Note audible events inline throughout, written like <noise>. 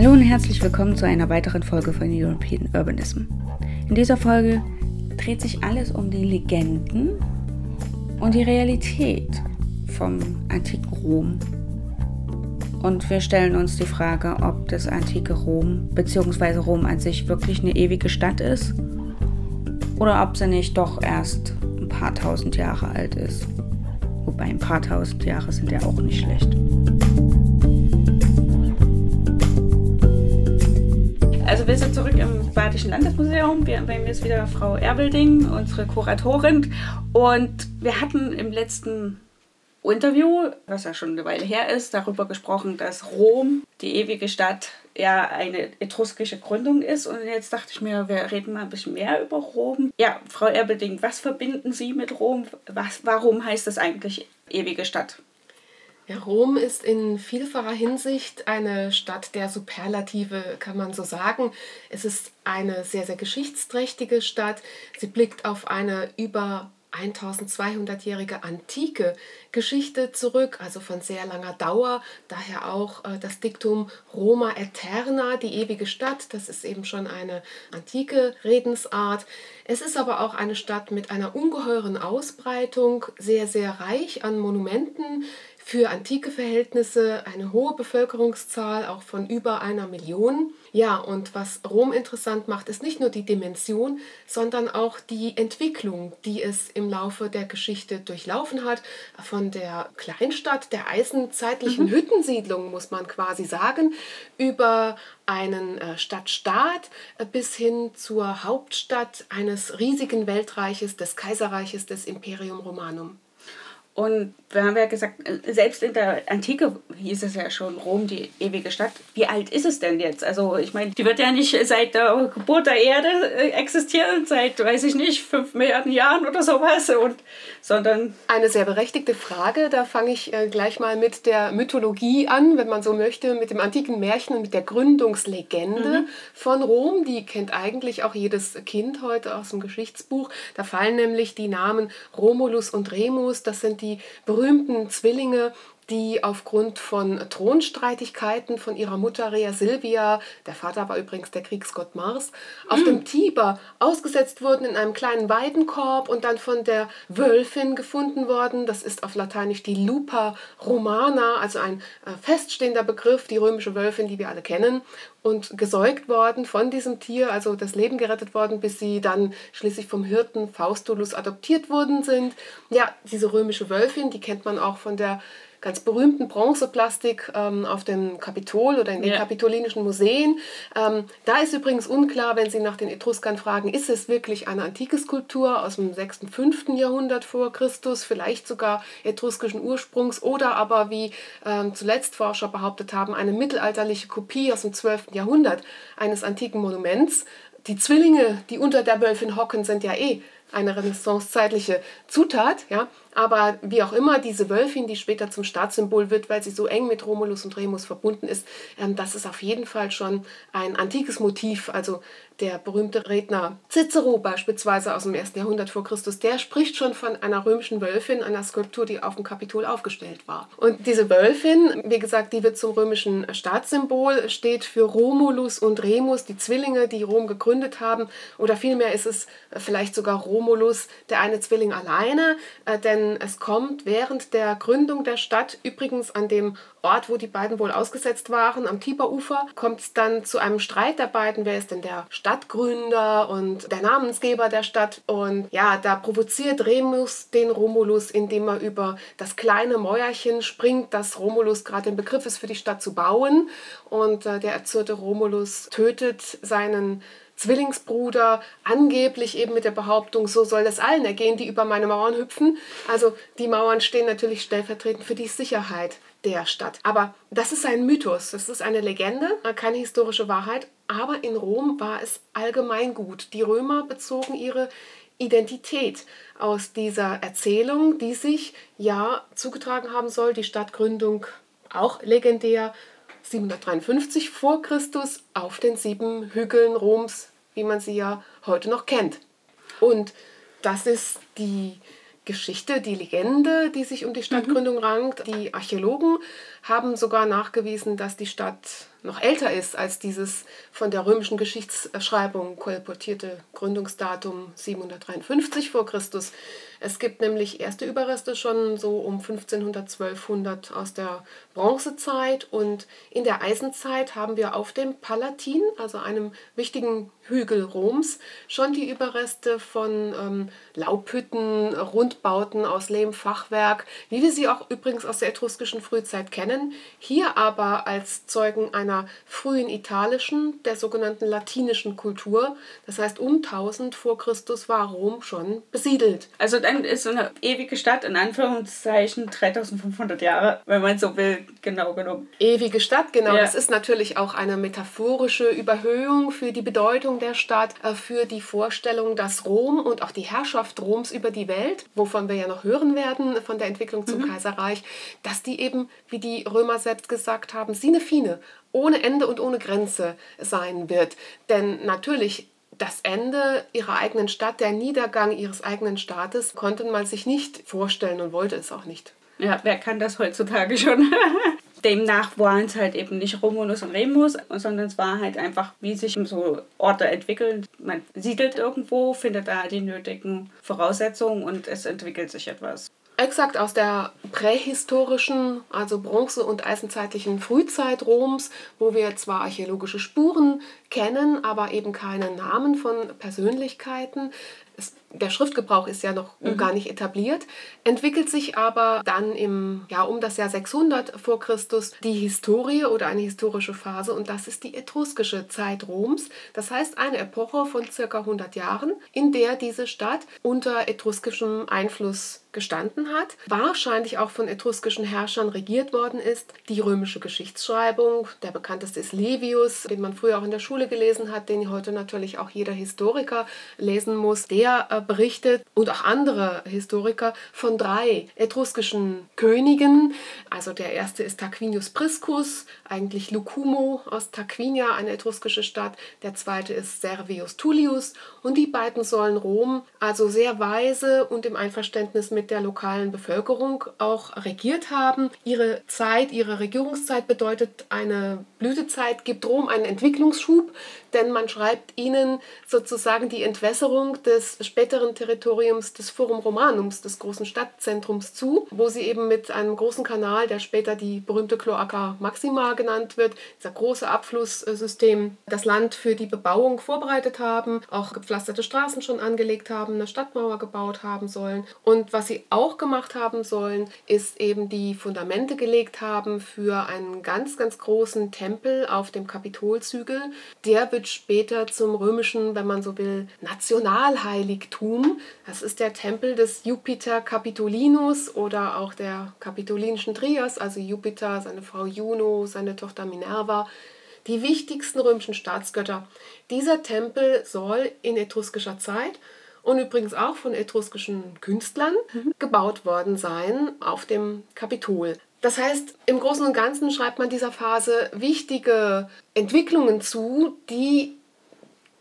Hallo und herzlich willkommen zu einer weiteren Folge von European Urbanism. In dieser Folge dreht sich alles um die Legenden und die Realität vom antiken Rom. Und wir stellen uns die Frage, ob das antike Rom bzw. Rom an sich wirklich eine ewige Stadt ist oder ob sie nicht doch erst ein paar tausend Jahre alt ist. Wobei ein paar tausend Jahre sind ja auch nicht schlecht. Also wir sind zurück im Badischen Landesmuseum. Wir, bei mir ist wieder Frau Erbelding, unsere Kuratorin. Und wir hatten im letzten Interview, was ja schon eine Weile her ist, darüber gesprochen, dass Rom, die ewige Stadt, ja eine etruskische Gründung ist. Und jetzt dachte ich mir, wir reden mal ein bisschen mehr über Rom. Ja, Frau Erbelding, was verbinden Sie mit Rom? Was, warum heißt das eigentlich ewige Stadt? Ja, Rom ist in vielfacher Hinsicht eine Stadt der Superlative, kann man so sagen. Es ist eine sehr, sehr geschichtsträchtige Stadt. Sie blickt auf eine über 1200-jährige antike Geschichte zurück, also von sehr langer Dauer. Daher auch äh, das Diktum Roma Eterna, die ewige Stadt. Das ist eben schon eine antike Redensart. Es ist aber auch eine Stadt mit einer ungeheuren Ausbreitung, sehr, sehr reich an Monumenten für antike Verhältnisse eine hohe Bevölkerungszahl, auch von über einer Million. Ja, und was Rom interessant macht, ist nicht nur die Dimension, sondern auch die Entwicklung, die es im Laufe der Geschichte durchlaufen hat. Von der Kleinstadt, der eisenzeitlichen mhm. Hüttensiedlung, muss man quasi sagen, über einen äh, Stadtstaat äh, bis hin zur Hauptstadt eines riesigen Weltreiches, des Kaiserreiches des Imperium Romanum. Und wir haben ja gesagt, äh, selbst in der Antike hieß es ja schon Rom, die ewige Stadt. Wie alt ist es denn jetzt? Also ich meine, die wird ja nicht seit der Geburt der Erde äh, existieren, seit, weiß ich nicht, fünf Milliarden Jahren oder sowas, und, sondern... Eine sehr berechtigte Frage. Da fange ich äh, gleich mal mit der Mythologie an, wenn man so möchte, mit dem antiken Märchen und mit der Gründungslegende mhm. von Rom. Die kennt eigentlich auch jedes Kind heute aus dem Geschichtsbuch. Da fallen nämlich die Namen Romulus und Remus. Das sind die berühmten Zwillinge, die aufgrund von Thronstreitigkeiten von ihrer Mutter Rea Silvia, der Vater war übrigens der Kriegsgott Mars, auf dem Tiber ausgesetzt wurden in einem kleinen Weidenkorb und dann von der Wölfin gefunden worden. Das ist auf Lateinisch die Lupa Romana, also ein äh, feststehender Begriff, die römische Wölfin, die wir alle kennen und gesäugt worden von diesem Tier, also das Leben gerettet worden, bis sie dann schließlich vom Hirten Faustulus adoptiert worden sind. Ja, diese römische Wölfin, die kennt man auch von der ganz berühmten Bronzeplastik ähm, auf dem Kapitol oder in den ja. kapitolinischen Museen. Ähm, da ist übrigens unklar, wenn Sie nach den Etruskern fragen, ist es wirklich eine antike Skulptur aus dem 6., 5. Jahrhundert vor Christus, vielleicht sogar etruskischen Ursprungs oder aber, wie ähm, zuletzt Forscher behauptet haben, eine mittelalterliche Kopie aus dem 12. Jahrhundert eines antiken Monuments. Die Zwillinge, die unter der Wölfin hocken, sind ja eh eine renaissancezeitliche Zutat, ja, aber wie auch immer, diese Wölfin, die später zum Staatssymbol wird, weil sie so eng mit Romulus und Remus verbunden ist, ähm, das ist auf jeden Fall schon ein antikes Motiv. Also der berühmte Redner Cicero beispielsweise aus dem 1. Jahrhundert vor Christus, der spricht schon von einer römischen Wölfin, einer Skulptur, die auf dem Kapitol aufgestellt war. Und diese Wölfin, wie gesagt, die wird zum römischen Staatssymbol, steht für Romulus und Remus, die Zwillinge, die Rom gegründet haben. Oder vielmehr ist es vielleicht sogar Romulus, der eine Zwilling alleine, äh, denn es kommt während der Gründung der Stadt, übrigens an dem Ort, wo die beiden wohl ausgesetzt waren, am Tiberufer, kommt es dann zu einem Streit der beiden. Wer ist denn der Stadtgründer und der Namensgeber der Stadt? Und ja, da provoziert Remus den Romulus, indem er über das kleine Mäuerchen springt, das Romulus gerade im Begriff ist, für die Stadt zu bauen. Und äh, der erzürnte Romulus tötet seinen Zwillingsbruder, angeblich eben mit der Behauptung, so soll das allen ergehen, die über meine Mauern hüpfen. Also die Mauern stehen natürlich stellvertretend für die Sicherheit der Stadt. Aber das ist ein Mythos, das ist eine Legende, keine historische Wahrheit. Aber in Rom war es allgemeingut. Die Römer bezogen ihre Identität aus dieser Erzählung, die sich ja zugetragen haben soll, die Stadtgründung auch legendär 753 vor Christus auf den sieben Hügeln Roms wie man sie ja heute noch kennt. Und das ist die Geschichte, die Legende, die sich um die Stadtgründung mhm. rankt. Die Archäologen haben sogar nachgewiesen, dass die Stadt noch älter ist als dieses von der römischen Geschichtsschreibung kolportierte Gründungsdatum 753 vor Christus. Es gibt nämlich erste Überreste schon so um 1500, 1200 aus der Bronzezeit und in der Eisenzeit haben wir auf dem Palatin, also einem wichtigen Hügel Roms, schon die Überreste von ähm, Laubhütten, Rundbauten aus Lehmfachwerk, wie wir sie auch übrigens aus der etruskischen Frühzeit kennen, hier aber als Zeugen einer frühen italischen, der sogenannten latinischen Kultur. Das heißt, um 1000 vor Christus war Rom schon besiedelt. Also dann ist so eine ewige Stadt in Anführungszeichen 3500 Jahre, wenn man so will, genau genommen. Ewige Stadt, genau. Ja. Das ist natürlich auch eine metaphorische Überhöhung für die Bedeutung der Stadt, äh, für die Vorstellung, dass Rom und auch die Herrschaft Roms über die Welt, wovon wir ja noch hören werden von der Entwicklung zum mhm. Kaiserreich, dass die eben, wie die Römer selbst gesagt haben, sine fine, ohne Ende und ohne Grenze sein wird. Denn natürlich das Ende ihrer eigenen Stadt, der Niedergang ihres eigenen Staates, konnte man sich nicht vorstellen und wollte es auch nicht. Ja, wer kann das heutzutage schon? <laughs> Demnach waren es halt eben nicht Romulus und Remus, sondern es war halt einfach, wie sich so Orte entwickeln. Man siedelt irgendwo, findet da die nötigen Voraussetzungen und es entwickelt sich etwas. Exakt aus der prähistorischen, also Bronze- und eisenzeitlichen Frühzeit Roms, wo wir zwar archäologische Spuren kennen, aber eben keine Namen von Persönlichkeiten. Es, der Schriftgebrauch ist ja noch mhm. gar nicht etabliert, entwickelt sich aber dann im, ja, um das Jahr 600 vor Christus die Historie oder eine historische Phase und das ist die etruskische Zeit Roms. Das heißt eine Epoche von circa 100 Jahren, in der diese Stadt unter etruskischem Einfluss gestanden hat, wahrscheinlich auch von etruskischen Herrschern regiert worden ist. Die römische Geschichtsschreibung, der bekannteste ist Livius, den man früher auch in der Schule gelesen hat, den heute natürlich auch jeder Historiker lesen muss, der berichtet und auch andere Historiker von drei etruskischen Königen. Also der erste ist Tarquinius Priscus, eigentlich Lucumo aus Tarquinia, eine etruskische Stadt. Der zweite ist Servius Tullius und die beiden sollen Rom also sehr weise und im Einverständnis mit der lokalen Bevölkerung auch regiert haben. Ihre Zeit, ihre Regierungszeit bedeutet eine Blütezeit, gibt Rom einen Entwicklungsschub, denn man schreibt ihnen sozusagen die Entwässerung des späteren Territoriums des Forum Romanums, des großen Stadtzentrums zu, wo sie eben mit einem großen Kanal, der später die berühmte Cloaca Maxima genannt wird, dieser große Abflusssystem, das Land für die Bebauung vorbereitet haben, auch gepflasterte Straßen schon angelegt haben, eine Stadtmauer gebaut haben sollen. Und was sie auch gemacht haben sollen, ist eben die Fundamente gelegt haben für einen ganz, ganz großen Tempel auf dem Kapitolzügel. Der wird später zum römischen, wenn man so will, Nationalheiligtum. Das ist der Tempel des Jupiter Capitolinus oder auch der kapitolinischen Trias, also Jupiter, seine Frau Juno, seine Tochter Minerva die wichtigsten römischen Staatsgötter. Dieser Tempel soll in etruskischer Zeit und übrigens auch von etruskischen Künstlern mhm. gebaut worden sein auf dem Kapitol. Das heißt, im Großen und Ganzen schreibt man dieser Phase wichtige Entwicklungen zu, die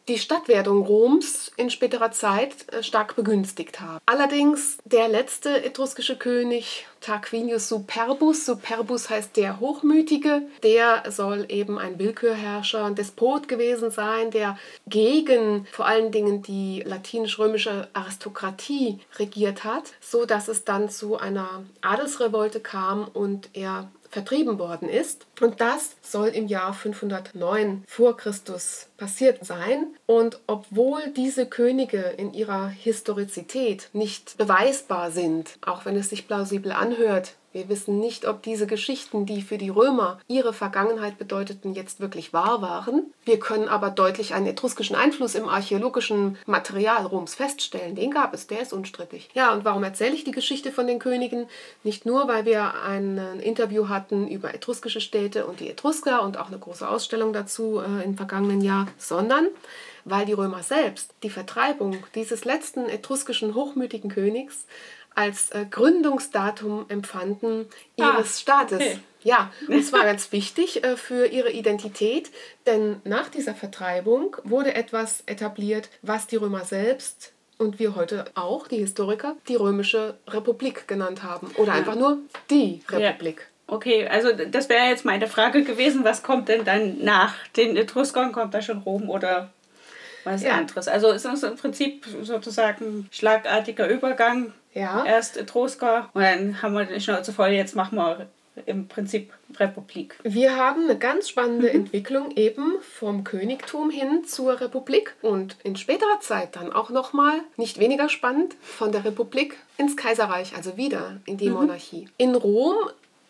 die Stadtwerdung Roms in späterer Zeit äh, stark begünstigt haben. Allerdings der letzte etruskische König Tarquinius Superbus, Superbus heißt der Hochmütige, der soll eben ein Willkürherrscher, ein Despot gewesen sein, der gegen vor allen Dingen die latinisch-römische Aristokratie regiert hat, so dass es dann zu einer Adelsrevolte kam und er vertrieben worden ist. Und das soll im Jahr 509 vor Christus passiert sein. Und obwohl diese Könige in ihrer Historizität nicht beweisbar sind, auch wenn es sich plausibel anhört, wir wissen nicht, ob diese Geschichten, die für die Römer ihre Vergangenheit bedeuteten, jetzt wirklich wahr waren. Wir können aber deutlich einen etruskischen Einfluss im archäologischen Material Roms feststellen. Den gab es, der ist unstrittig. Ja, und warum erzähle ich die Geschichte von den Königen? Nicht nur, weil wir ein Interview hatten über etruskische Städte und die Etrusker und auch eine große Ausstellung dazu äh, im vergangenen Jahr, sondern weil die Römer selbst die Vertreibung dieses letzten etruskischen hochmütigen Königs als äh, Gründungsdatum empfanden ihres ah, Staates. Okay. Ja, und zwar <laughs> ganz wichtig äh, für ihre Identität, denn nach dieser Vertreibung wurde etwas etabliert, was die Römer selbst und wir heute auch, die Historiker, die Römische Republik genannt haben. Oder einfach nur die Republik. Ja. Okay, also das wäre jetzt meine Frage gewesen, was kommt denn dann nach den Etruskern? Kommt da schon Rom oder was ja. anderes? Also ist es im Prinzip sozusagen schlagartiger Übergang. Ja. Erst Etrusker und dann haben wir die Schnauze voll, jetzt machen wir im Prinzip Republik. Wir haben eine ganz spannende mhm. Entwicklung eben vom Königtum hin zur Republik und in späterer Zeit dann auch nochmal, nicht weniger spannend, von der Republik ins Kaiserreich, also wieder in die mhm. Monarchie. In Rom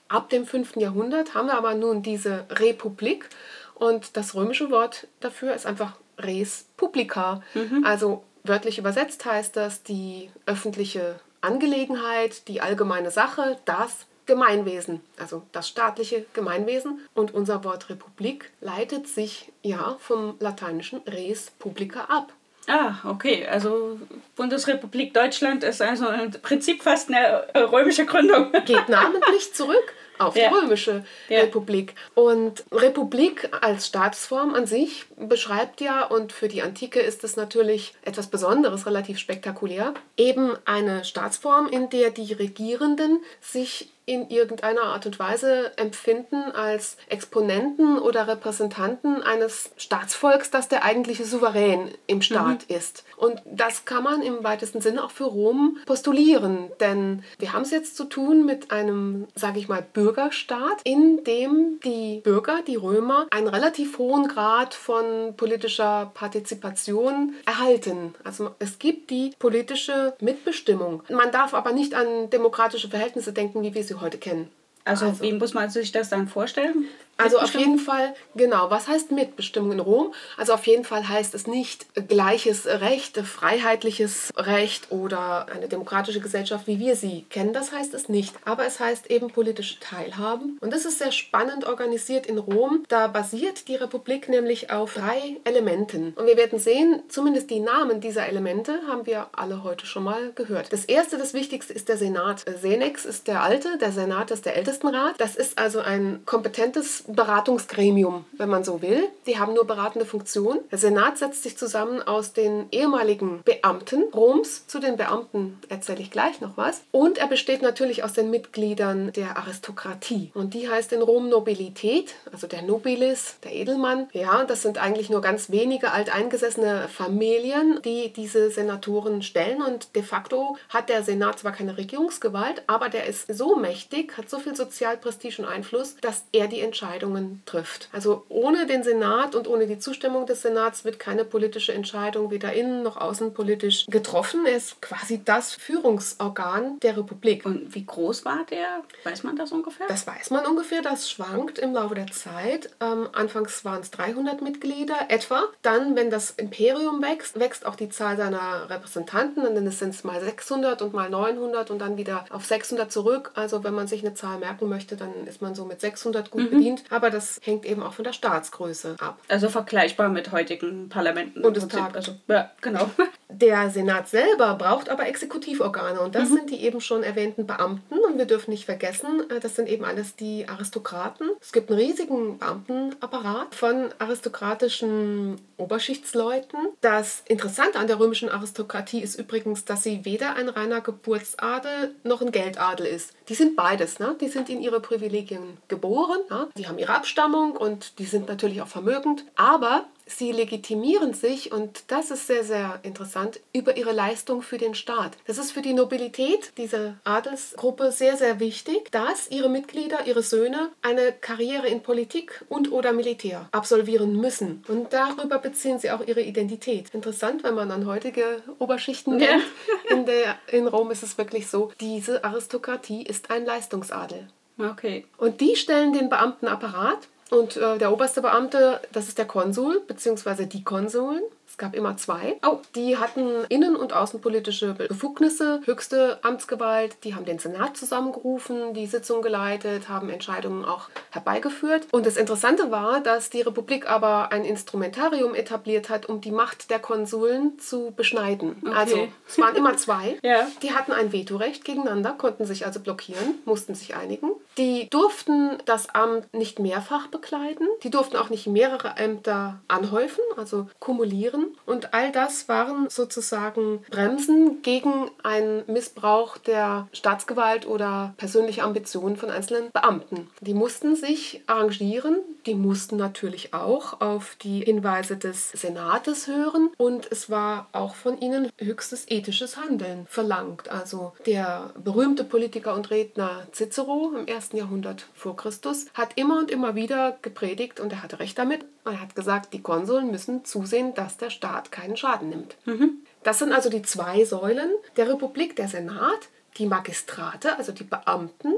ab dem 5. Jahrhundert haben wir aber nun diese Republik und das römische Wort dafür ist einfach res publica. Mhm. Also wörtlich übersetzt heißt das die öffentliche Angelegenheit, die allgemeine Sache, das Gemeinwesen, also das staatliche Gemeinwesen. Und unser Wort Republik leitet sich ja vom lateinischen res publica ab. Ah, okay. Also Bundesrepublik Deutschland ist also im Prinzip fast eine römische Gründung. Geht namentlich zurück auf ja. die römische ja. Republik. Und Republik als Staatsform an sich beschreibt ja, und für die Antike ist es natürlich etwas Besonderes, relativ spektakulär, eben eine Staatsform, in der die Regierenden sich in irgendeiner Art und Weise empfinden als Exponenten oder Repräsentanten eines Staatsvolks, das der eigentliche Souverän im Staat mhm. ist. Und das kann man im weitesten Sinne auch für Rom postulieren, denn wir haben es jetzt zu tun mit einem, sage ich mal, Bürgerstaat, in dem die Bürger, die Römer, einen relativ hohen Grad von politischer Partizipation erhalten. Also es gibt die politische Mitbestimmung. Man darf aber nicht an demokratische Verhältnisse denken, wie wir sie heute kennen. Also, also, wie muss man sich das dann vorstellen? Also auf jeden Fall, genau, was heißt Mitbestimmung in Rom? Also auf jeden Fall heißt es nicht gleiches Recht, freiheitliches Recht oder eine demokratische Gesellschaft, wie wir sie kennen. Das heißt es nicht. Aber es heißt eben politische Teilhaben. Und das ist sehr spannend organisiert in Rom. Da basiert die Republik nämlich auf drei Elementen. Und wir werden sehen, zumindest die Namen dieser Elemente haben wir alle heute schon mal gehört. Das erste, das wichtigste ist der Senat. Senex ist der alte, der Senat ist der Ältestenrat. Das ist also ein kompetentes Beratungsgremium, wenn man so will. Die haben nur beratende Funktion. Der Senat setzt sich zusammen aus den ehemaligen Beamten Roms. Zu den Beamten erzähle ich gleich noch was. Und er besteht natürlich aus den Mitgliedern der Aristokratie. Und die heißt in Rom Nobilität, also der Nobilis, der Edelmann. Ja, das sind eigentlich nur ganz wenige alteingesessene Familien, die diese Senatoren stellen. Und de facto hat der Senat zwar keine Regierungsgewalt, aber der ist so mächtig, hat so viel Sozialprestige und Einfluss, dass er die Entscheidung Entscheidungen trifft. Also ohne den Senat und ohne die Zustimmung des Senats wird keine politische Entscheidung weder innen noch außenpolitisch getroffen. Er ist quasi das Führungsorgan der Republik. Und wie groß war der? Weiß man das ungefähr? Das weiß man ungefähr. Das schwankt im Laufe der Zeit. Ähm, anfangs waren es 300 Mitglieder etwa. Dann, wenn das Imperium wächst, wächst auch die Zahl seiner Repräsentanten. Und dann sind es mal 600 und mal 900 und dann wieder auf 600 zurück. Also wenn man sich eine Zahl merken möchte, dann ist man so mit 600 gut mhm. bedient aber das hängt eben auch von der Staatsgröße ab. Also vergleichbar mit heutigen Parlamenten. Bundestag. Also, ja, genau. <laughs> Der Senat selber braucht aber Exekutivorgane und das mhm. sind die eben schon erwähnten Beamten und wir dürfen nicht vergessen, äh, das sind eben alles die Aristokraten. Es gibt einen riesigen Beamtenapparat von aristokratischen Oberschichtsleuten. Das Interessante an der römischen Aristokratie ist übrigens, dass sie weder ein reiner Geburtsadel noch ein Geldadel ist. Die sind beides. Ne? Die sind in ihre Privilegien geboren. Ne? Die haben ihre Abstammung und die sind natürlich auch vermögend. Aber sie legitimieren sich, und das ist sehr, sehr interessant, über ihre Leistung für den Staat. Das ist für die Nobilität dieser Adelsgruppe sehr, sehr wichtig, dass ihre Mitglieder, ihre Söhne eine Karriere in Politik und oder Militär absolvieren müssen. Und darüber beziehen sie auch ihre Identität. Interessant, wenn man an heutige Oberschichten denkt. In, der, in Rom ist es wirklich so, diese Aristokratie ist ein Leistungsadel. Okay. Und die stellen den Beamtenapparat und äh, der oberste Beamte, das ist der Konsul, beziehungsweise die Konsuln gab immer zwei. Oh. Die hatten innen- und außenpolitische Befugnisse, höchste Amtsgewalt. Die haben den Senat zusammengerufen, die Sitzung geleitet, haben Entscheidungen auch herbeigeführt. Und das Interessante war, dass die Republik aber ein Instrumentarium etabliert hat, um die Macht der Konsuln zu beschneiden. Okay. Also es waren immer zwei. <laughs> ja. Die hatten ein Vetorecht gegeneinander, konnten sich also blockieren, mussten sich einigen. Die durften das Amt nicht mehrfach bekleiden. Die durften auch nicht mehrere Ämter anhäufen, also kumulieren. Und all das waren sozusagen Bremsen gegen einen Missbrauch der Staatsgewalt oder persönliche Ambitionen von einzelnen Beamten. Die mussten sich arrangieren, die mussten natürlich auch auf die Hinweise des Senates hören und es war auch von ihnen höchstes ethisches Handeln verlangt. Also der berühmte Politiker und Redner Cicero im ersten Jahrhundert vor Christus hat immer und immer wieder gepredigt und er hatte recht damit. Er hat gesagt, die Konsuln müssen zusehen, dass der Staat keinen Schaden nimmt. Mhm. Das sind also die zwei Säulen der Republik, der Senat, die Magistrate, also die Beamten.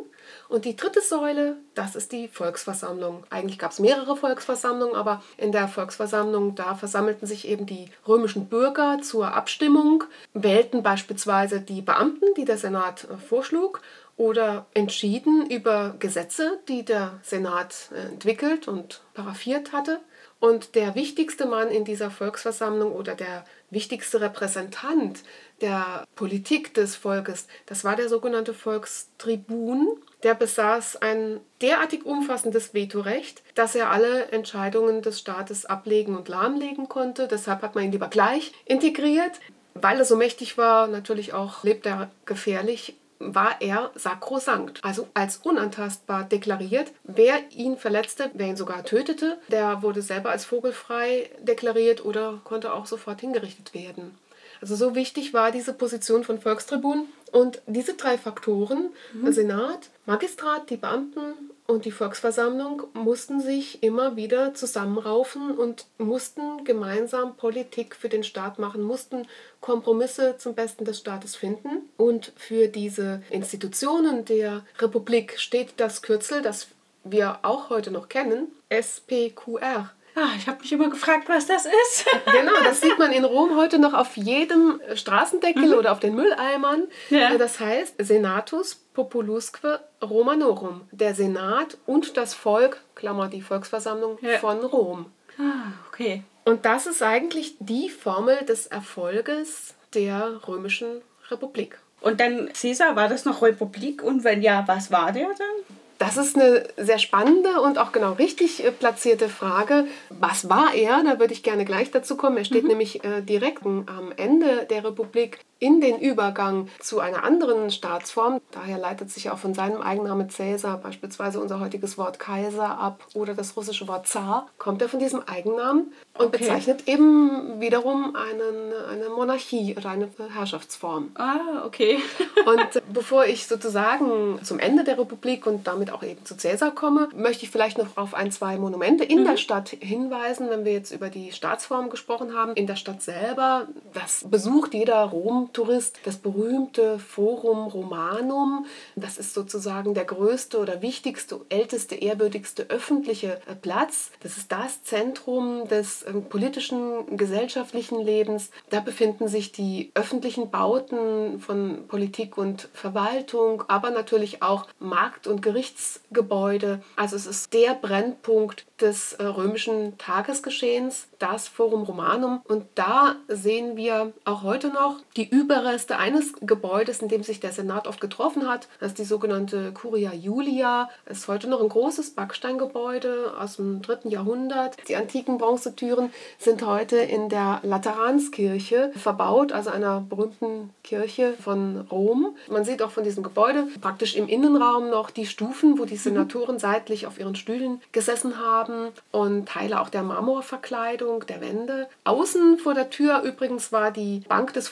Und die dritte Säule, das ist die Volksversammlung. Eigentlich gab es mehrere Volksversammlungen, aber in der Volksversammlung, da versammelten sich eben die römischen Bürger zur Abstimmung, wählten beispielsweise die Beamten, die der Senat äh, vorschlug, oder entschieden über Gesetze, die der Senat äh, entwickelt und paraffiert hatte. Und der wichtigste Mann in dieser Volksversammlung oder der wichtigste Repräsentant der Politik des Volkes, das war der sogenannte Volkstribun. Der besaß ein derartig umfassendes Vetorecht, dass er alle Entscheidungen des Staates ablegen und lahmlegen konnte. Deshalb hat man ihn lieber gleich integriert. Weil er so mächtig war, natürlich auch lebt er gefährlich war er sakrosankt, also als unantastbar deklariert. Wer ihn verletzte, wer ihn sogar tötete, der wurde selber als vogelfrei deklariert oder konnte auch sofort hingerichtet werden. Also so wichtig war diese Position von Volkstribun. Und diese drei Faktoren, mhm. Senat, Magistrat, die Beamten und die Volksversammlung mussten sich immer wieder zusammenraufen und mussten gemeinsam Politik für den Staat machen, mussten Kompromisse zum Besten des Staates finden. Und für diese Institutionen der Republik steht das Kürzel, das wir auch heute noch kennen, SPQR. Ah, ich habe mich immer gefragt, was das ist. <laughs> genau, das sieht man in Rom heute noch auf jedem Straßendeckel mhm. oder auf den Mülleimern. Ja. Das heißt Senatus Populusque Romanorum, der Senat und das Volk, Klammer die Volksversammlung ja. von Rom. Ah, okay. Und das ist eigentlich die Formel des Erfolges der römischen Republik. Und dann Caesar, war das noch Republik? Und wenn ja, was war der dann? Das ist eine sehr spannende und auch genau richtig äh, platzierte Frage. Was war er? Da würde ich gerne gleich dazu kommen. Er steht mhm. nämlich äh, direkt am Ende der Republik in den Übergang zu einer anderen Staatsform. Daher leitet sich auch von seinem Eigennamen Cäsar beispielsweise unser heutiges Wort Kaiser ab oder das russische Wort Zar, kommt er von diesem Eigennamen und okay. bezeichnet eben wiederum einen, eine Monarchie oder eine Herrschaftsform. Ah, okay. <laughs> und bevor ich sozusagen zum Ende der Republik und damit auch eben zu Cäsar komme, möchte ich vielleicht noch auf ein, zwei Monumente in mhm. der Stadt hinweisen, wenn wir jetzt über die Staatsform gesprochen haben. In der Stadt selber, das besucht jeder Rom Tourist das berühmte Forum Romanum. Das ist sozusagen der größte oder wichtigste, älteste, ehrwürdigste öffentliche äh, Platz. Das ist das Zentrum des ähm, politischen, gesellschaftlichen Lebens. Da befinden sich die öffentlichen Bauten von Politik und Verwaltung, aber natürlich auch Markt- und Gerichtsgebäude. Also es ist der Brennpunkt des äh, römischen Tagesgeschehens, das Forum Romanum. Und da sehen wir auch heute noch die Überreste eines Gebäudes, in dem sich der Senat oft getroffen hat. Das ist die sogenannte Curia Julia. Es ist heute noch ein großes Backsteingebäude aus dem dritten Jahrhundert. Die antiken Bronzetüren sind heute in der Lateranskirche verbaut, also einer berühmten Kirche von Rom. Man sieht auch von diesem Gebäude praktisch im Innenraum noch die Stufen, wo die Senatoren seitlich auf ihren Stühlen gesessen haben und Teile auch der Marmorverkleidung der Wände. Außen vor der Tür übrigens war die Bank des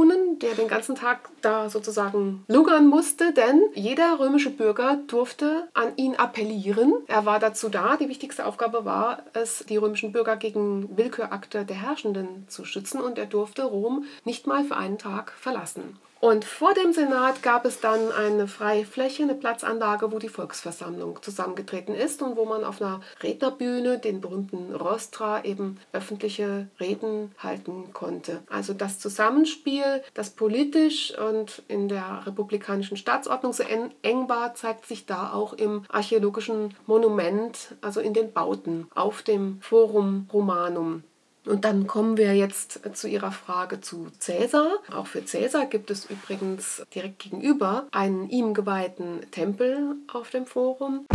Volkstribunen, der den ganzen Tag da sozusagen lugern musste, denn jeder römische Bürger durfte an ihn appellieren. Er war dazu da. Die wichtigste Aufgabe war es, die römischen Bürger gegen Willkürakte der Herrschenden zu schützen und er durfte Rom nicht mal für einen Tag verlassen. Und vor dem Senat gab es dann eine freie Fläche, eine Platzanlage, wo die Volksversammlung zusammengetreten ist und wo man auf einer Rednerbühne, den berühmten Rostra, eben öffentliche Reden halten konnte. Also das Zusammenspiel, das politisch und in der republikanischen Staatsordnung so eng war, zeigt sich da auch im archäologischen Monument, also in den Bauten auf dem Forum Romanum. Und dann kommen wir jetzt zu Ihrer Frage zu Cäsar. Auch für Cäsar gibt es übrigens direkt gegenüber einen ihm geweihten Tempel auf dem Forum.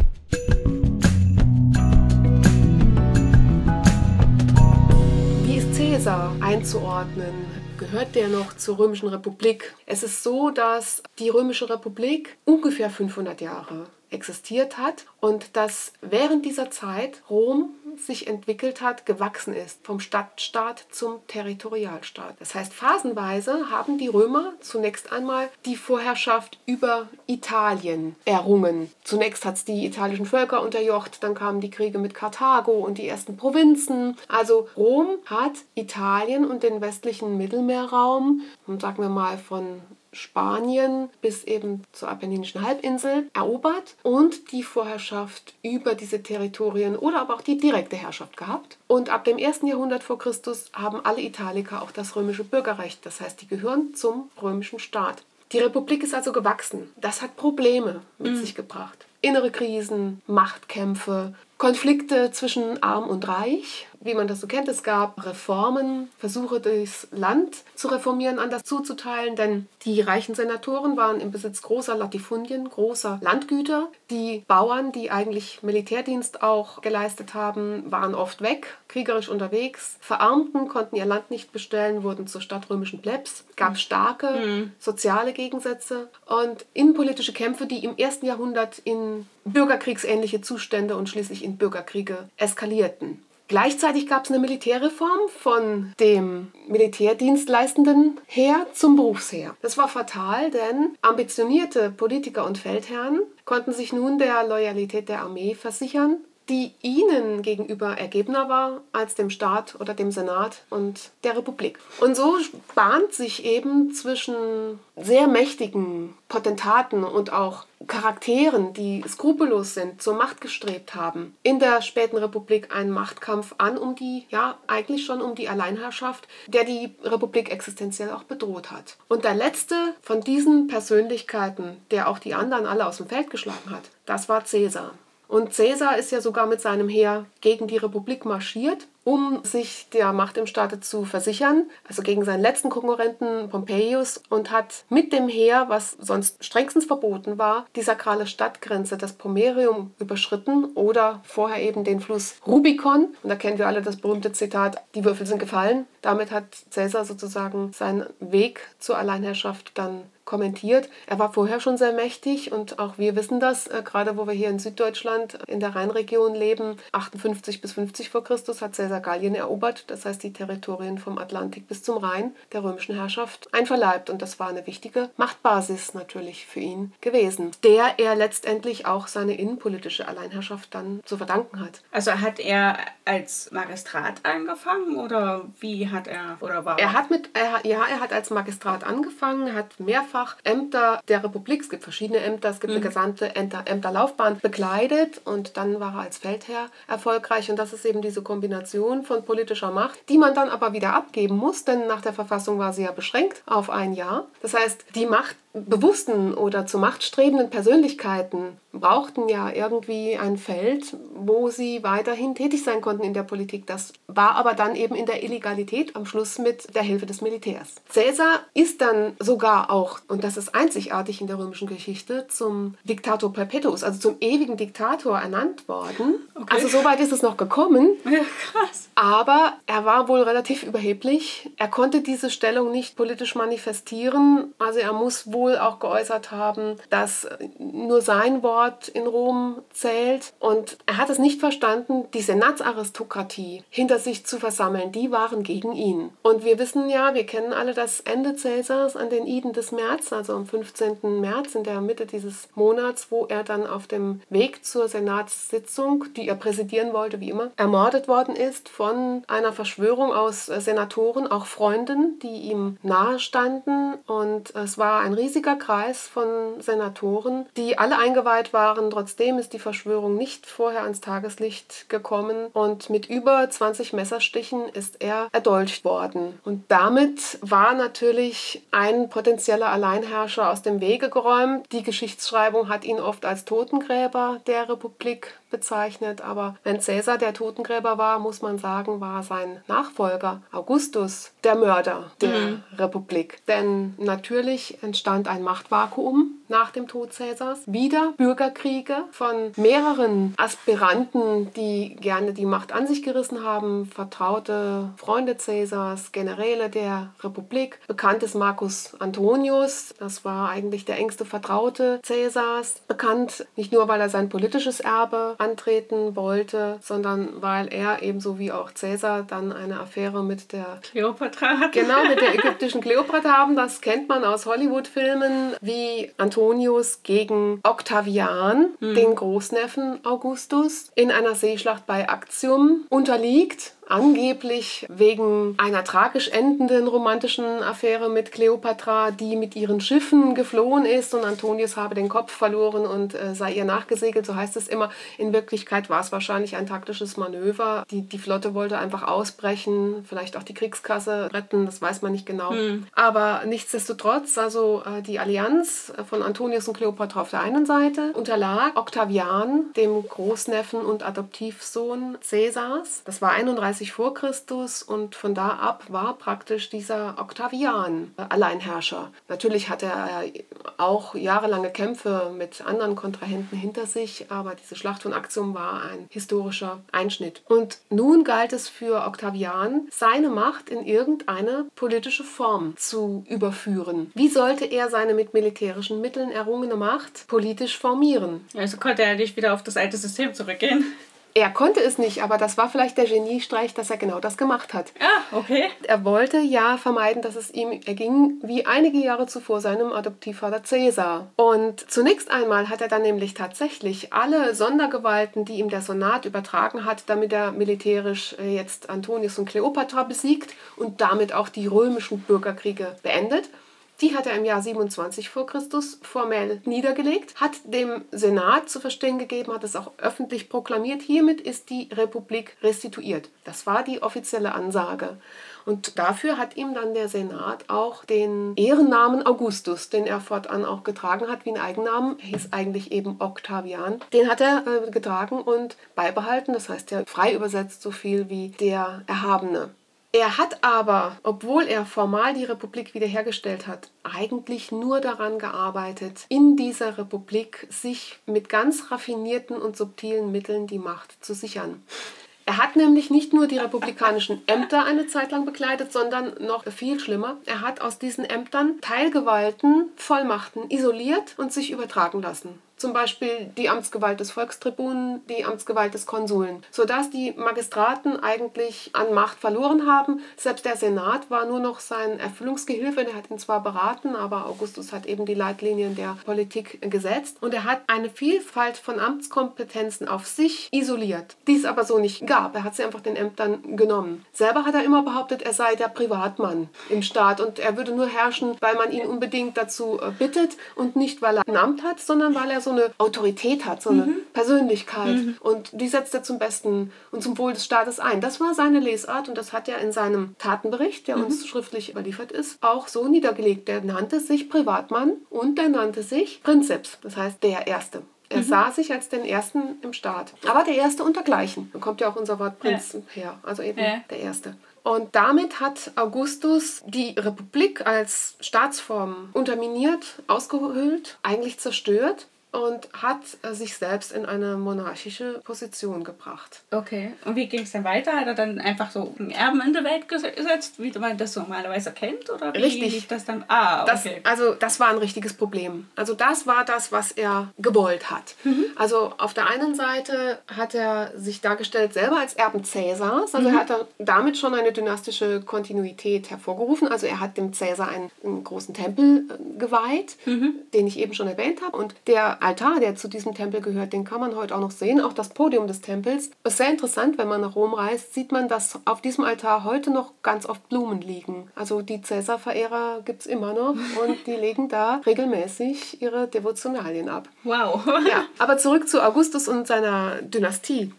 Wie ist Cäsar? Einzuordnen, gehört der noch zur Römischen Republik. Es ist so, dass die Römische Republik ungefähr 500 Jahre existiert hat und dass während dieser Zeit Rom sich entwickelt hat, gewachsen ist, vom Stadtstaat zum Territorialstaat. Das heißt, phasenweise haben die Römer zunächst einmal die Vorherrschaft über Italien errungen. Zunächst hat es die italischen Völker unterjocht, dann kamen die Kriege mit Karthago und die ersten Provinzen. Also Rom hat Italien und den westlichen Mittelmeerraum, sagen wir mal von Spanien bis eben zur Apenninischen Halbinsel erobert und die Vorherrschaft über diese Territorien oder aber auch die direkte Herrschaft gehabt. Und ab dem ersten Jahrhundert vor Christus haben alle Italiker auch das römische Bürgerrecht. Das heißt, die gehören zum römischen Staat. Die Republik ist also gewachsen. Das hat Probleme mit mhm. sich gebracht. Innere Krisen, Machtkämpfe, Konflikte zwischen Arm und Reich, wie man das so kennt. Es gab Reformen, Versuche, das Land zu reformieren, anders zuzuteilen, denn die reichen Senatoren waren im Besitz großer Latifundien, großer Landgüter. Die Bauern, die eigentlich Militärdienst auch geleistet haben, waren oft weg, kriegerisch unterwegs, verarmten, konnten ihr Land nicht bestellen, wurden zur stadtrömischen Plebs, gab starke mhm. soziale Gegensätze und innenpolitische Kämpfe, die im ersten Jahrhundert in bürgerkriegsähnliche Zustände und schließlich in Bürgerkriege eskalierten. Gleichzeitig gab es eine Militärreform von dem Militärdienstleistenden Heer zum Berufsheer. Das war fatal, denn ambitionierte Politiker und Feldherren konnten sich nun der Loyalität der Armee versichern die ihnen gegenüber ergebener war als dem Staat oder dem Senat und der Republik. Und so bahnt sich eben zwischen sehr mächtigen Potentaten und auch Charakteren, die skrupellos sind, zur Macht gestrebt haben, in der späten Republik einen Machtkampf an um die, ja, eigentlich schon um die Alleinherrschaft, der die Republik existenziell auch bedroht hat. Und der letzte von diesen Persönlichkeiten, der auch die anderen alle aus dem Feld geschlagen hat, das war Caesar. Und Caesar ist ja sogar mit seinem Heer gegen die Republik marschiert, um sich der Macht im Staate zu versichern, also gegen seinen letzten Konkurrenten Pompeius und hat mit dem Heer, was sonst strengstens verboten war, die sakrale Stadtgrenze, das Pomerium, überschritten oder vorher eben den Fluss Rubicon. Und da kennen wir alle das berühmte Zitat, die Würfel sind gefallen. Damit hat Caesar sozusagen seinen Weg zur Alleinherrschaft dann kommentiert. Er war vorher schon sehr mächtig und auch wir wissen das, äh, gerade wo wir hier in Süddeutschland in der Rheinregion leben, 58 bis 50 vor Christus hat Caesar Gallien erobert, das heißt die Territorien vom Atlantik bis zum Rhein der römischen Herrschaft einverleibt und das war eine wichtige Machtbasis natürlich für ihn gewesen, der er letztendlich auch seine innenpolitische Alleinherrschaft dann zu verdanken hat. Also hat er als Magistrat angefangen oder wie hat er oder war er hat mit er, ja er hat als Magistrat angefangen, hat mehrfach mehrfach Ämter der Republik, es gibt verschiedene Ämter, es gibt mhm. eine gesamte Ämter, Ämterlaufbahn bekleidet und dann war er als Feldherr erfolgreich und das ist eben diese Kombination von politischer Macht, die man dann aber wieder abgeben muss, denn nach der Verfassung war sie ja beschränkt auf ein Jahr. Das heißt, die Macht bewussten oder zu machtstrebenden Persönlichkeiten brauchten ja irgendwie ein Feld, wo sie weiterhin tätig sein konnten in der Politik. Das war aber dann eben in der Illegalität am Schluss mit der Hilfe des Militärs. Caesar ist dann sogar auch, und das ist einzigartig in der römischen Geschichte, zum Diktator Perpetuus, also zum ewigen Diktator ernannt worden. Okay. Also so weit ist es noch gekommen. <laughs> Ja, krass. Aber er war wohl relativ überheblich. Er konnte diese Stellung nicht politisch manifestieren. Also er muss wohl wohl auch geäußert haben, dass nur sein Wort in Rom zählt. Und er hat es nicht verstanden, die Senatsaristokratie hinter sich zu versammeln. Die waren gegen ihn. Und wir wissen ja, wir kennen alle das Ende Cäsars an den Iden des März, also am 15. März in der Mitte dieses Monats, wo er dann auf dem Weg zur Senatssitzung, die er präsidieren wollte, wie immer, ermordet worden ist von einer Verschwörung aus Senatoren, auch Freunden, die ihm nahestanden. Und es war ein riesiger riesiger Kreis von Senatoren, die alle eingeweiht waren. Trotzdem ist die Verschwörung nicht vorher ans Tageslicht gekommen und mit über 20 Messerstichen ist er erdolcht worden. Und damit war natürlich ein potenzieller Alleinherrscher aus dem Wege geräumt. Die Geschichtsschreibung hat ihn oft als Totengräber der Republik bezeichnet, aber wenn Caesar der Totengräber war, muss man sagen, war sein Nachfolger Augustus der Mörder der mhm. Republik. Denn natürlich entstand ein Machtvakuum nach dem Tod Cäsars. Wieder Bürgerkriege von mehreren Aspiranten, die gerne die Macht an sich gerissen haben. Vertraute Freunde Cäsars, Generäle der Republik. Bekannt ist Marcus Antonius, das war eigentlich der engste Vertraute Cäsars. Bekannt nicht nur, weil er sein politisches Erbe antreten wollte, sondern weil er ebenso wie auch Cäsar dann eine Affäre mit der Kleopatra hat. Genau, mit der <laughs> ägyptischen Kleopatra haben. Das kennt man aus Hollywood-Filmen wie Antonius gegen Octavian, mhm. den Großneffen Augustus, in einer Seeschlacht bei Actium unterliegt angeblich wegen einer tragisch endenden romantischen Affäre mit Kleopatra, die mit ihren Schiffen geflohen ist und Antonius habe den Kopf verloren und äh, sei ihr nachgesegelt, so heißt es immer. In Wirklichkeit war es wahrscheinlich ein taktisches Manöver. Die, die Flotte wollte einfach ausbrechen, vielleicht auch die Kriegskasse retten, das weiß man nicht genau. Hm. Aber nichtsdestotrotz, also äh, die Allianz von Antonius und Kleopatra auf der einen Seite unterlag Octavian, dem Großneffen und Adoptivsohn Caesars. Das war 31 30 vor Christus und von da ab war praktisch dieser Octavian Alleinherrscher. Natürlich hatte er auch jahrelange Kämpfe mit anderen Kontrahenten hinter sich, aber diese Schlacht von Actium war ein historischer Einschnitt. Und nun galt es für Octavian, seine Macht in irgendeine politische Form zu überführen. Wie sollte er seine mit militärischen Mitteln errungene Macht politisch formieren? Also konnte er nicht wieder auf das alte System zurückgehen. Er konnte es nicht, aber das war vielleicht der Geniestreich, dass er genau das gemacht hat. Ah, okay. Er wollte ja vermeiden, dass es ihm erging wie einige Jahre zuvor seinem Adoptivvater Caesar. Und zunächst einmal hat er dann nämlich tatsächlich alle Sondergewalten, die ihm der Sonat übertragen hat, damit er militärisch äh, jetzt Antonius und Kleopatra besiegt und damit auch die römischen Bürgerkriege beendet. Die hat er im Jahr 27 vor Christus formell niedergelegt, hat dem Senat zu verstehen gegeben, hat es auch öffentlich proklamiert, hiermit ist die Republik restituiert. Das war die offizielle Ansage. Und dafür hat ihm dann der Senat auch den Ehrennamen Augustus, den er fortan auch getragen hat, wie ein Eigennamen, hieß eigentlich eben Octavian, den hat er äh, getragen und beibehalten. Das heißt ja frei übersetzt so viel wie der Erhabene. Er hat aber, obwohl er formal die Republik wiederhergestellt hat, eigentlich nur daran gearbeitet, in dieser Republik sich mit ganz raffinierten und subtilen Mitteln die Macht zu sichern. Er hat nämlich nicht nur die republikanischen Ämter eine Zeit lang bekleidet, sondern noch viel schlimmer. Er hat aus diesen Ämtern Teilgewalten, Vollmachten isoliert und sich übertragen lassen zum Beispiel die Amtsgewalt des Volkstribunen, die Amtsgewalt des Konsuln, sodass die Magistraten eigentlich an Macht verloren haben. Selbst der Senat war nur noch sein Erfüllungsgehilfe, der hat ihn zwar beraten, aber Augustus hat eben die Leitlinien der Politik gesetzt und er hat eine Vielfalt von Amtskompetenzen auf sich isoliert, die es aber so nicht gab. Er hat sie einfach den Ämtern genommen. Selber hat er immer behauptet, er sei der Privatmann im Staat und er würde nur herrschen, weil man ihn unbedingt dazu äh, bittet und nicht, weil er ein Amt hat, sondern weil er so eine Autorität hat, so eine mhm. Persönlichkeit. Mhm. Und die setzt er zum Besten und zum Wohl des Staates ein. Das war seine Lesart und das hat er in seinem Tatenbericht, der mhm. uns schriftlich überliefert ist, auch so niedergelegt. Der nannte sich Privatmann und der nannte sich Prinzeps, das heißt der Erste. Er mhm. sah sich als den Ersten im Staat. Aber der Erste untergleichen. Da kommt ja auch unser Wort Prinz ja. her. Also eben ja. der Erste. Und damit hat Augustus die Republik als Staatsform unterminiert, ausgehöhlt, eigentlich zerstört und hat äh, sich selbst in eine monarchische Position gebracht. Okay, und wie ging es dann weiter? Hat er dann einfach so einen Erben in die Welt gesetzt, wie man das normalerweise kennt? Oder wie Richtig. das dann? Ah, okay. Das, also das war ein richtiges Problem. Also das war das, was er gewollt hat. Mhm. Also auf der einen Seite hat er sich dargestellt selber als Erben Cäsars, also mhm. er hat damit schon eine dynastische Kontinuität hervorgerufen. Also er hat dem Cäsar einen, einen großen Tempel äh, geweiht, mhm. den ich eben schon erwähnt habe und der Altar, der zu diesem Tempel gehört, den kann man heute auch noch sehen, auch das Podium des Tempels. Ist sehr interessant, wenn man nach Rom reist, sieht man, dass auf diesem Altar heute noch ganz oft Blumen liegen. Also die Cäsar-Verehrer gibt es immer noch <laughs> und die legen da regelmäßig ihre Devotionalien ab. Wow. <laughs> ja, aber zurück zu Augustus und seiner Dynastie.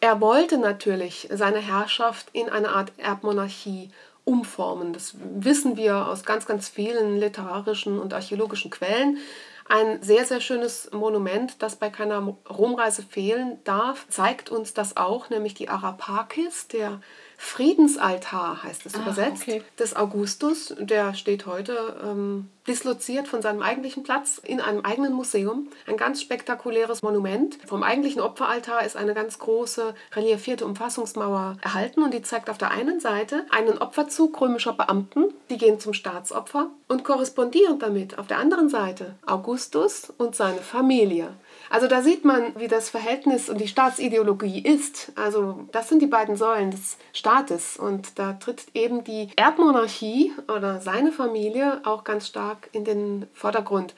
Er wollte natürlich seine Herrschaft in eine Art Erbmonarchie umformen. Das wissen wir aus ganz, ganz vielen literarischen und archäologischen Quellen. Ein sehr, sehr schönes Monument, das bei keiner Romreise fehlen darf, zeigt uns das auch, nämlich die Arapakis, der Friedensaltar, heißt es Ah, übersetzt, okay. des Augustus. Der steht heute ähm, disloziert von seinem eigentlichen Platz in einem eigenen Museum. Ein ganz spektakuläres Monument. Vom eigentlichen Opferaltar ist eine ganz große reliefierte Umfassungsmauer erhalten und die zeigt auf der einen Seite einen Opferzug römischer Beamten, die gehen zum Staatsopfer und korrespondierend damit auf der anderen Seite Augustus und seine Familie. Also da sieht man, wie das Verhältnis und die Staatsideologie ist. Also das sind die beiden Säulen des Staates und da tritt eben die Erbmonarchie oder seine Familie auch ganz stark in den Vordergrund.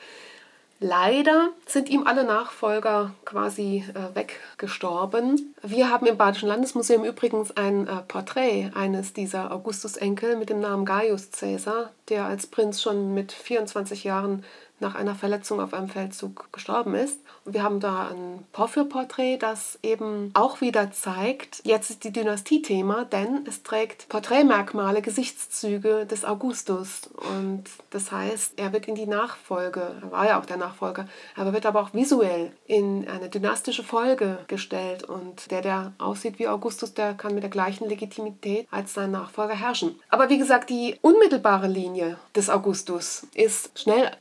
Leider sind ihm alle Nachfolger quasi äh, weggestorben. Wir haben im Badischen Landesmuseum übrigens ein äh, Porträt eines dieser Augustus-Enkel mit dem Namen Gaius Caesar, der als Prinz schon mit 24 Jahren nach einer Verletzung auf einem Feldzug gestorben ist. Und wir haben da ein Porphyr-Porträt, das eben auch wieder zeigt, jetzt ist die Dynastie Thema, denn es trägt Porträtmerkmale, Gesichtszüge des Augustus. Und das heißt, er wird in die Nachfolge, er war ja auch der Nachfolger, aber wird aber auch visuell in eine dynastische Folge gestellt. Und der, der aussieht wie Augustus, der kann mit der gleichen Legitimität als sein Nachfolger herrschen. Aber wie gesagt, die unmittelbare Linie des Augustus ist schnell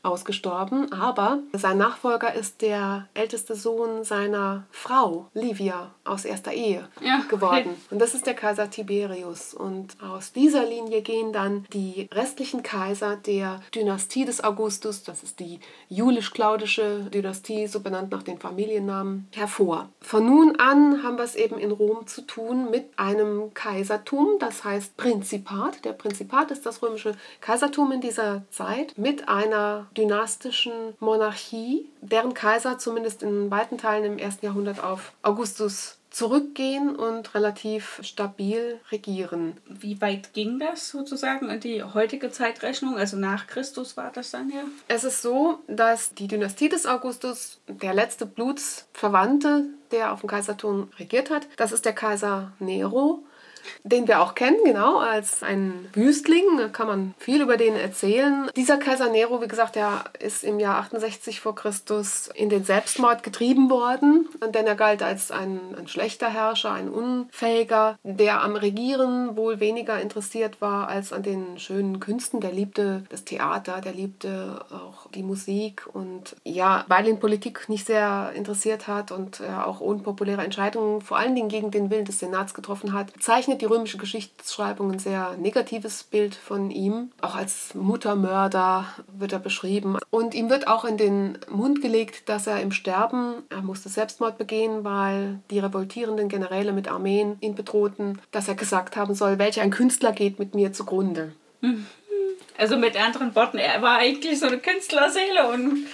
ausgestorben, aber sein Nachfolger ist der älteste Sohn seiner Frau, Livia, aus erster Ehe Ja, okay. geworden. Und das ist der Kaiser Tiberius. Und aus dieser Linie gehen dann die restlichen Kaiser der Dynastie des Augustus, das ist die julisch-claudische Dynastie, so benannt nach den Familiennamen, hervor. Von nun an haben wir es eben in Rom zu tun mit einem Kaisertum, das heißt Prinzipat. Der Prinzipat ist das römische Kaisertum in dieser Zeit mit einer dynastischen Monarchie, deren Kaiser zumindest in weiten Teilen im ersten Jahrhundert auf Augustus zurückgehen und relativ stabil regieren. Wie weit ging das sozusagen in die heutige Zeitrechnung? Also nach Christus war das dann ja? Es ist so, dass die Dynastie des Augustus der letzte Blutsverwandte, der auf dem Kaisertum regiert hat, das ist der Kaiser Nero. Den wir auch kennen, genau, als ein Wüstling, da kann man viel über den erzählen. Dieser Kaiser Nero, wie gesagt, der ist im Jahr 68 vor Christus in den Selbstmord getrieben worden, denn er galt als ein, ein schlechter Herrscher, ein Unfähiger, der am Regieren wohl weniger interessiert war als an den schönen Künsten. Der liebte das Theater, der liebte auch die Musik und ja, weil ihn Politik nicht sehr interessiert hat und er auch unpopuläre Entscheidungen vor allen Dingen gegen den Willen des Senats getroffen hat, zeichnet die römische Geschichtsschreibung ein sehr negatives Bild von ihm. Auch als Muttermörder wird er beschrieben. Und ihm wird auch in den Mund gelegt, dass er im Sterben, er musste Selbstmord begehen, weil die revoltierenden Generäle mit Armeen ihn bedrohten, dass er gesagt haben soll, welch ein Künstler geht mit mir zugrunde. Also mit anderen Worten, er war eigentlich so eine Künstlerseele und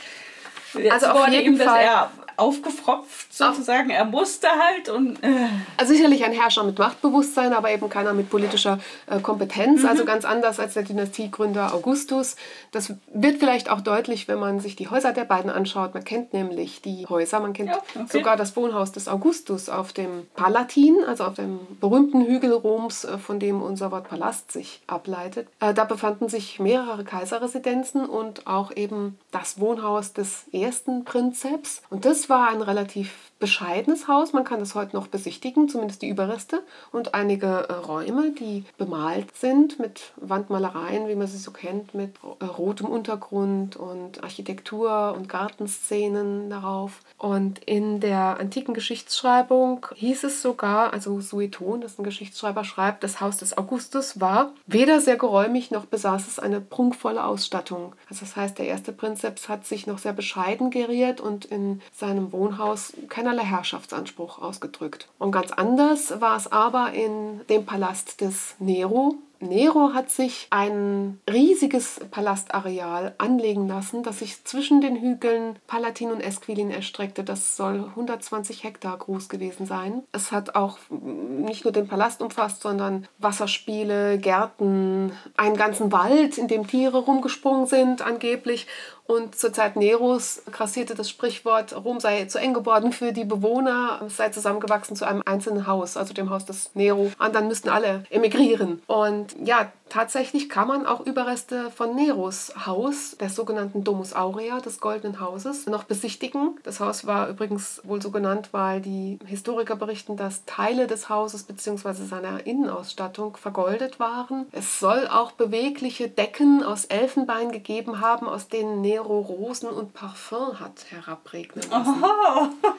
jetzt Also auf wurde jeden Fall- aufgefropft sozusagen. Er musste halt und äh, Also sicherlich ein Herrscher mit Machtbewusstsein, aber eben keiner mit politischer äh, Kompetenz. Also ganz anders als der Dynastiegründer Augustus. Das wird vielleicht auch deutlich, wenn man sich die Häuser der beiden anschaut. Man kennt nämlich die Häuser, man kennt Ja, okay. sogar das Wohnhaus des Augustus auf dem Palatin, also auf dem berühmten Hügel Roms, äh, von dem unser Wort Palast sich ableitet. Äh, Da befanden sich mehrere Kaiserresidenzen und auch eben das Wohnhaus des ersten Prinzeps. Und das war ein relativ bescheidenes Haus. Man kann es heute noch besichtigen, zumindest die Überreste. Und einige äh, Räume, die bemalt sind mit Wandmalereien, wie man sie so kennt, mit äh, rotem Untergrund und Architektur und Gartenszenen darauf. Und in der antiken Geschichtsschreibung hieß es sogar, also Sueton, das ein Geschichtsschreiber, schreibt, das Haus des Augustus war weder sehr geräumig noch besaß es eine prunkvolle Ausstattung. Also das heißt, der erste Prinzeps hat sich noch sehr bescheiden geriert und in seinem Wohnhaus keinerlei Herrschaftsanspruch ausgedrückt. Und ganz anders war es aber in dem Palast des Nero. Nero hat sich ein riesiges Palastareal anlegen lassen, das sich zwischen den Hügeln Palatin und Esquilin erstreckte. Das soll 120 Hektar groß gewesen sein. Es hat auch nicht nur den Palast umfasst, sondern Wasserspiele, Gärten, einen ganzen Wald, in dem Tiere rumgesprungen sind angeblich Und zur Zeit Neros grassierte das Sprichwort, Rom sei zu eng geworden für die Bewohner, es sei zusammengewachsen zu einem einzelnen Haus, also dem Haus des Nero. Und dann müssten alle emigrieren. Und ja, Tatsächlich kann man auch Überreste von Neros Haus, des sogenannten Domus Aurea, des Goldenen Hauses, noch besichtigen. Das Haus war übrigens wohl so genannt, weil die Historiker berichten, dass Teile des Hauses bzw. seiner Innenausstattung vergoldet waren. Es soll auch bewegliche Decken aus Elfenbein gegeben haben, aus denen Nero Rosen und Parfum hat herabregnen lassen. Oh. <laughs>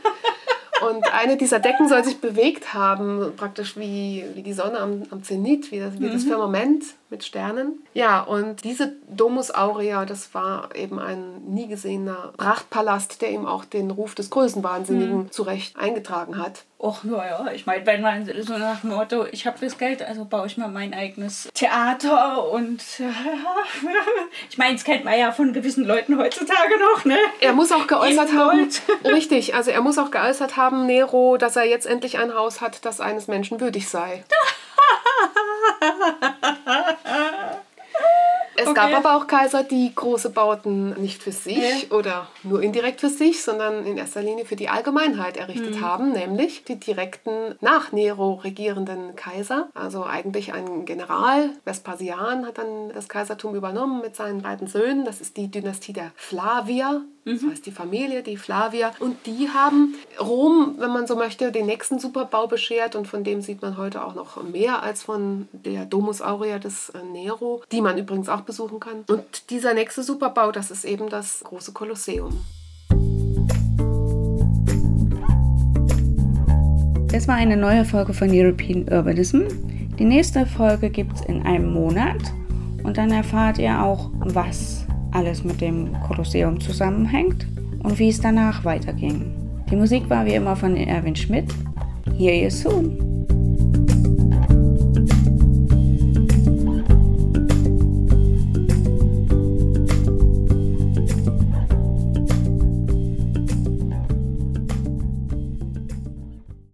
Und eine dieser Decken soll sich bewegt haben, praktisch wie, wie die Sonne am, am Zenit, wie das, wie das mhm. Firmament mit Sternen. Ja, und diese Domus Aurea, das war eben ein nie gesehener Prachtpalast, der ihm auch den Ruf des Größenwahnsinnigen mhm. zurecht eingetragen hat. Och, naja, ich meine, wenn man so nach dem Motto, ich habe das Geld, also baue ich mir mein eigenes Theater und <laughs> ich meine, das kennt man ja von gewissen Leuten heutzutage noch, ne? Er muss auch geäußert haben, <laughs> richtig, also er muss auch geäußert haben, Nero, dass er jetzt endlich ein Haus hat, das eines Menschen würdig sei. <laughs> Es okay. gab aber auch Kaiser, die große Bauten nicht für sich ja. oder nur indirekt für sich, sondern in erster Linie für die Allgemeinheit errichtet mhm. haben, nämlich die direkten nach Nero regierenden Kaiser. Also eigentlich ein General, Vespasian hat dann das Kaisertum übernommen mit seinen beiden Söhnen. Das ist die Dynastie der Flavier. Das mhm. heißt die Familie, die Flavier. Und die haben Rom, wenn man so möchte, den nächsten Superbau beschert. Und von dem sieht man heute auch noch mehr als von der Domus Aurea des äh, Nero, die man übrigens auch besuchen kann. Und dieser nächste Superbau, das ist eben das große Kolosseum. Das war eine neue Folge von European Urbanism. Die nächste Folge gibt es in einem Monat und dann erfahrt ihr auch, was alles mit dem Kolosseum zusammenhängt und wie es danach weiterging. Die Musik war wie immer von Erwin Schmidt. Hear you soon!